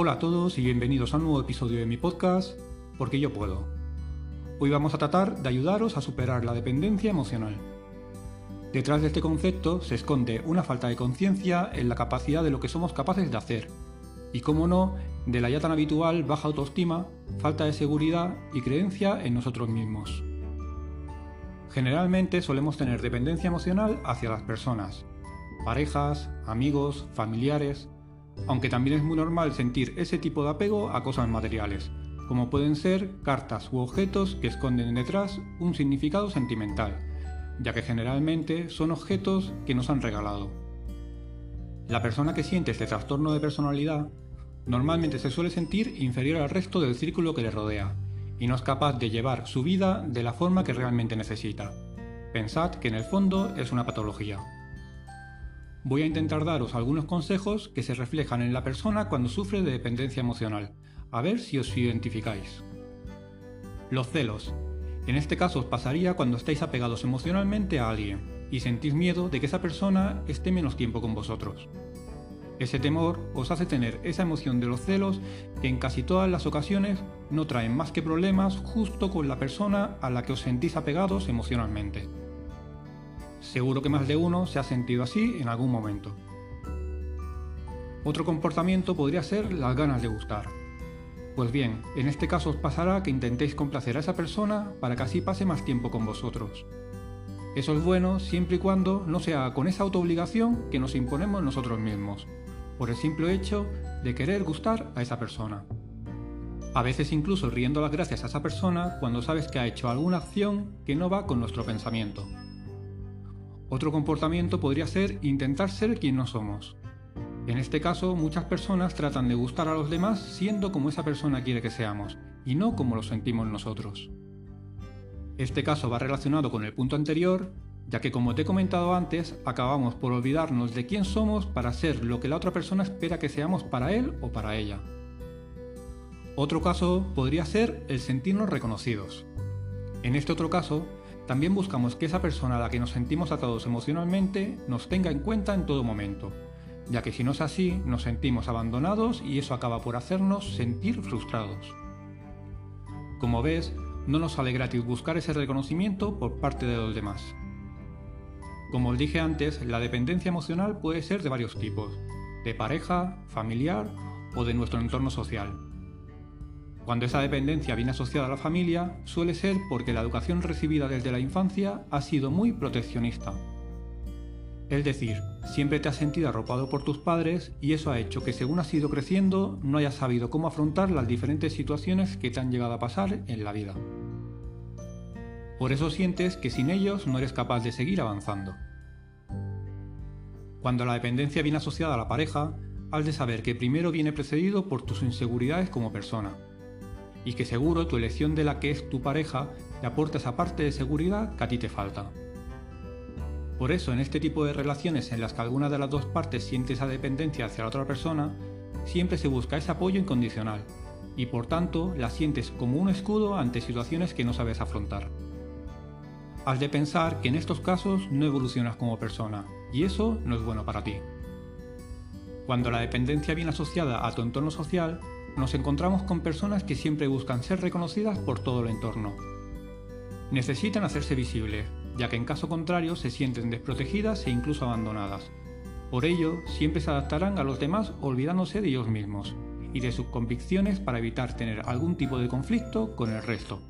Hola a todos y bienvenidos a un nuevo episodio de mi podcast, Porque yo puedo. Hoy vamos a tratar de ayudaros a superar la dependencia emocional. Detrás de este concepto se esconde una falta de conciencia en la capacidad de lo que somos capaces de hacer, y como no, de la ya tan habitual baja autoestima, falta de seguridad y creencia en nosotros mismos. Generalmente solemos tener dependencia emocional hacia las personas, parejas, amigos, familiares, aunque también es muy normal sentir ese tipo de apego a cosas materiales, como pueden ser cartas u objetos que esconden detrás un significado sentimental, ya que generalmente son objetos que nos han regalado. La persona que siente este trastorno de personalidad normalmente se suele sentir inferior al resto del círculo que le rodea, y no es capaz de llevar su vida de la forma que realmente necesita. Pensad que en el fondo es una patología. Voy a intentar daros algunos consejos que se reflejan en la persona cuando sufre de dependencia emocional, a ver si os identificáis. Los celos. En este caso os pasaría cuando estáis apegados emocionalmente a alguien y sentís miedo de que esa persona esté menos tiempo con vosotros. Ese temor os hace tener esa emoción de los celos que en casi todas las ocasiones no traen más que problemas justo con la persona a la que os sentís apegados emocionalmente. Seguro que más de uno se ha sentido así en algún momento. Otro comportamiento podría ser las ganas de gustar. Pues bien, en este caso os pasará que intentéis complacer a esa persona para que así pase más tiempo con vosotros. Eso es bueno siempre y cuando no sea con esa autoobligación que nos imponemos nosotros mismos, por el simple hecho de querer gustar a esa persona. A veces incluso riendo las gracias a esa persona cuando sabes que ha hecho alguna acción que no va con nuestro pensamiento. Otro comportamiento podría ser intentar ser quien no somos. En este caso, muchas personas tratan de gustar a los demás siendo como esa persona quiere que seamos, y no como lo sentimos nosotros. Este caso va relacionado con el punto anterior, ya que como te he comentado antes, acabamos por olvidarnos de quién somos para ser lo que la otra persona espera que seamos para él o para ella. Otro caso podría ser el sentirnos reconocidos. En este otro caso, también buscamos que esa persona a la que nos sentimos atados emocionalmente nos tenga en cuenta en todo momento, ya que si no es así nos sentimos abandonados y eso acaba por hacernos sentir frustrados. Como ves, no nos sale gratis buscar ese reconocimiento por parte de los demás. Como os dije antes, la dependencia emocional puede ser de varios tipos, de pareja, familiar o de nuestro entorno social. Cuando esa dependencia viene asociada a la familia, suele ser porque la educación recibida desde la infancia ha sido muy proteccionista. Es decir, siempre te has sentido arropado por tus padres y eso ha hecho que según has ido creciendo no hayas sabido cómo afrontar las diferentes situaciones que te han llegado a pasar en la vida. Por eso sientes que sin ellos no eres capaz de seguir avanzando. Cuando la dependencia viene asociada a la pareja, has de saber que primero viene precedido por tus inseguridades como persona y que seguro tu elección de la que es tu pareja te aporta esa parte de seguridad que a ti te falta. Por eso, en este tipo de relaciones en las que alguna de las dos partes siente esa dependencia hacia la otra persona, siempre se busca ese apoyo incondicional, y por tanto la sientes como un escudo ante situaciones que no sabes afrontar. Has de pensar que en estos casos no evolucionas como persona, y eso no es bueno para ti. Cuando la dependencia viene asociada a tu entorno social, nos encontramos con personas que siempre buscan ser reconocidas por todo el entorno. Necesitan hacerse visibles, ya que en caso contrario se sienten desprotegidas e incluso abandonadas. Por ello, siempre se adaptarán a los demás olvidándose de ellos mismos y de sus convicciones para evitar tener algún tipo de conflicto con el resto.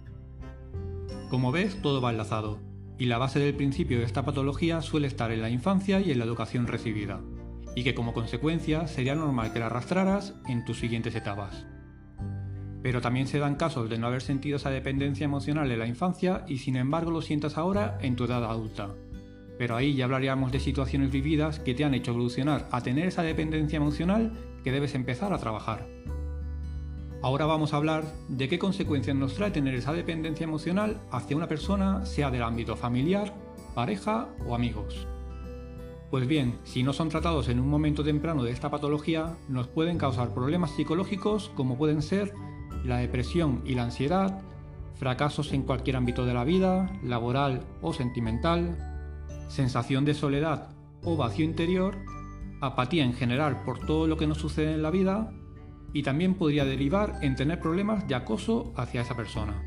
Como ves, todo va enlazado, y la base del principio de esta patología suele estar en la infancia y en la educación recibida y que como consecuencia sería normal que la arrastraras en tus siguientes etapas. Pero también se dan casos de no haber sentido esa dependencia emocional en la infancia y sin embargo lo sientas ahora en tu edad adulta. Pero ahí ya hablaríamos de situaciones vividas que te han hecho evolucionar a tener esa dependencia emocional que debes empezar a trabajar. Ahora vamos a hablar de qué consecuencias nos trae tener esa dependencia emocional hacia una persona, sea del ámbito familiar, pareja o amigos. Pues bien, si no son tratados en un momento temprano de esta patología, nos pueden causar problemas psicológicos como pueden ser la depresión y la ansiedad, fracasos en cualquier ámbito de la vida, laboral o sentimental, sensación de soledad o vacío interior, apatía en general por todo lo que nos sucede en la vida, y también podría derivar en tener problemas de acoso hacia esa persona.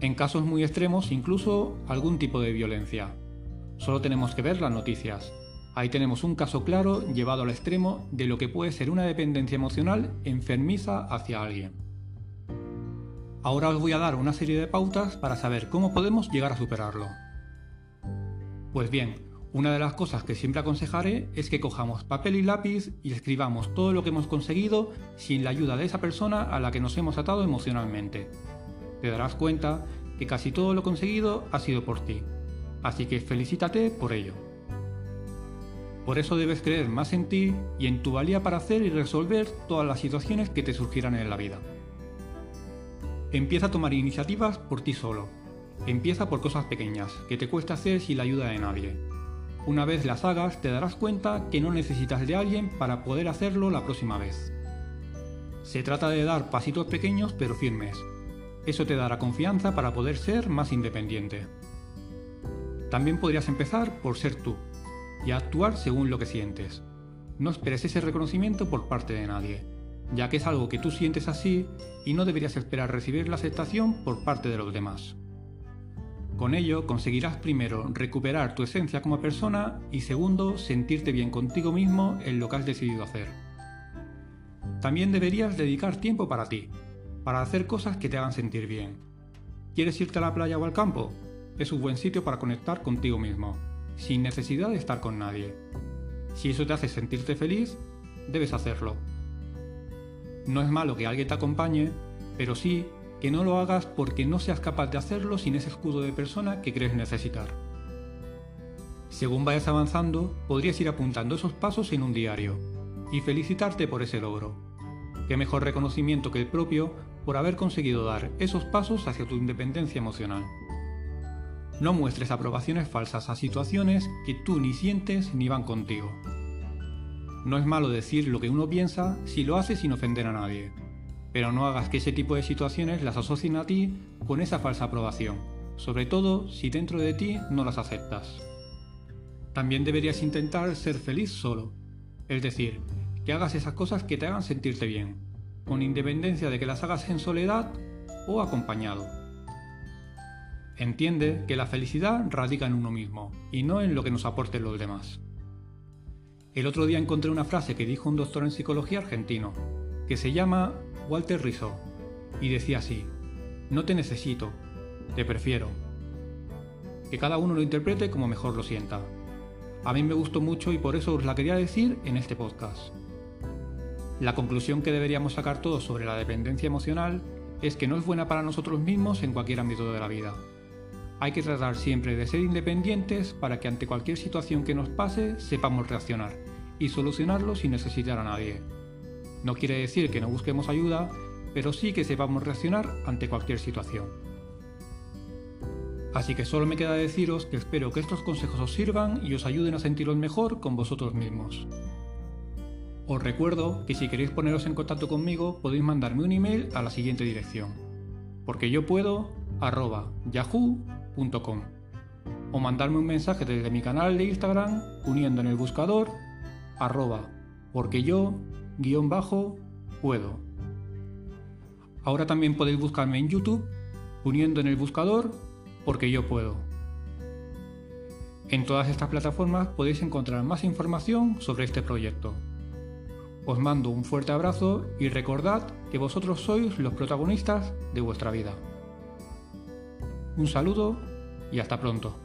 En casos muy extremos incluso algún tipo de violencia. Solo tenemos que ver las noticias. Ahí tenemos un caso claro llevado al extremo de lo que puede ser una dependencia emocional enfermiza hacia alguien. Ahora os voy a dar una serie de pautas para saber cómo podemos llegar a superarlo. Pues bien, una de las cosas que siempre aconsejaré es que cojamos papel y lápiz y escribamos todo lo que hemos conseguido sin la ayuda de esa persona a la que nos hemos atado emocionalmente. Te darás cuenta que casi todo lo conseguido ha sido por ti, así que felicítate por ello. Por eso debes creer más en ti y en tu valía para hacer y resolver todas las situaciones que te surgirán en la vida. Empieza a tomar iniciativas por ti solo. Empieza por cosas pequeñas, que te cuesta hacer sin la ayuda de nadie una vez las hagas te darás cuenta que no necesitas de alguien para poder hacerlo la próxima vez. Se trata de dar pasitos pequeños pero firmes. Eso te dará confianza para poder ser más independiente. También podrías empezar por ser tú y actuar según lo que sientes. No esperes ese reconocimiento por parte de nadie, ya que es algo que tú sientes así y no deberías esperar recibir la aceptación por parte de los demás. Con ello conseguirás primero recuperar tu esencia como persona y segundo sentirte bien contigo mismo en lo que has decidido hacer. También deberías dedicar tiempo para ti, para hacer cosas que te hagan sentir bien. ¿Quieres irte a la playa o al campo? Es un buen sitio para conectar contigo mismo, sin necesidad de estar con nadie. Si eso te hace sentirte feliz, debes hacerlo. No es malo que alguien te acompañe, pero sí que no lo hagas porque no seas capaz de hacerlo sin ese escudo de persona que crees necesitar. Según vayas avanzando, podrías ir apuntando esos pasos en un diario y felicitarte por ese logro. Qué mejor reconocimiento que el propio por haber conseguido dar esos pasos hacia tu independencia emocional. No muestres aprobaciones falsas a situaciones que tú ni sientes ni van contigo. No es malo decir lo que uno piensa si lo hace sin ofender a nadie pero no hagas que ese tipo de situaciones las asocien a ti con esa falsa aprobación, sobre todo si dentro de ti no las aceptas. También deberías intentar ser feliz solo, es decir, que hagas esas cosas que te hagan sentirte bien, con independencia de que las hagas en soledad o acompañado. Entiende que la felicidad radica en uno mismo y no en lo que nos aporten los demás. El otro día encontré una frase que dijo un doctor en psicología argentino, que se llama Walter Rizzo, y decía así, no te necesito, te prefiero. Que cada uno lo interprete como mejor lo sienta. A mí me gustó mucho y por eso os la quería decir en este podcast. La conclusión que deberíamos sacar todos sobre la dependencia emocional es que no es buena para nosotros mismos en cualquier ámbito de la vida. Hay que tratar siempre de ser independientes para que ante cualquier situación que nos pase sepamos reaccionar y solucionarlo sin necesitar a nadie. No quiere decir que no busquemos ayuda, pero sí que sepamos reaccionar ante cualquier situación. Así que solo me queda deciros que espero que estos consejos os sirvan y os ayuden a sentiros mejor con vosotros mismos. Os recuerdo que si queréis poneros en contacto conmigo podéis mandarme un email a la siguiente dirección, porque yo puedo o mandarme un mensaje desde mi canal de Instagram uniendo en el buscador arroba porque yo guion bajo puedo. Ahora también podéis buscarme en YouTube poniendo en el buscador porque yo puedo. En todas estas plataformas podéis encontrar más información sobre este proyecto. Os mando un fuerte abrazo y recordad que vosotros sois los protagonistas de vuestra vida. Un saludo y hasta pronto.